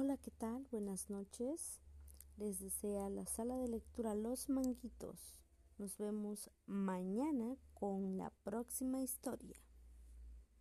Hola, ¿qué tal? Buenas noches. Les desea la sala de lectura Los Manguitos. Nos vemos mañana con la próxima historia.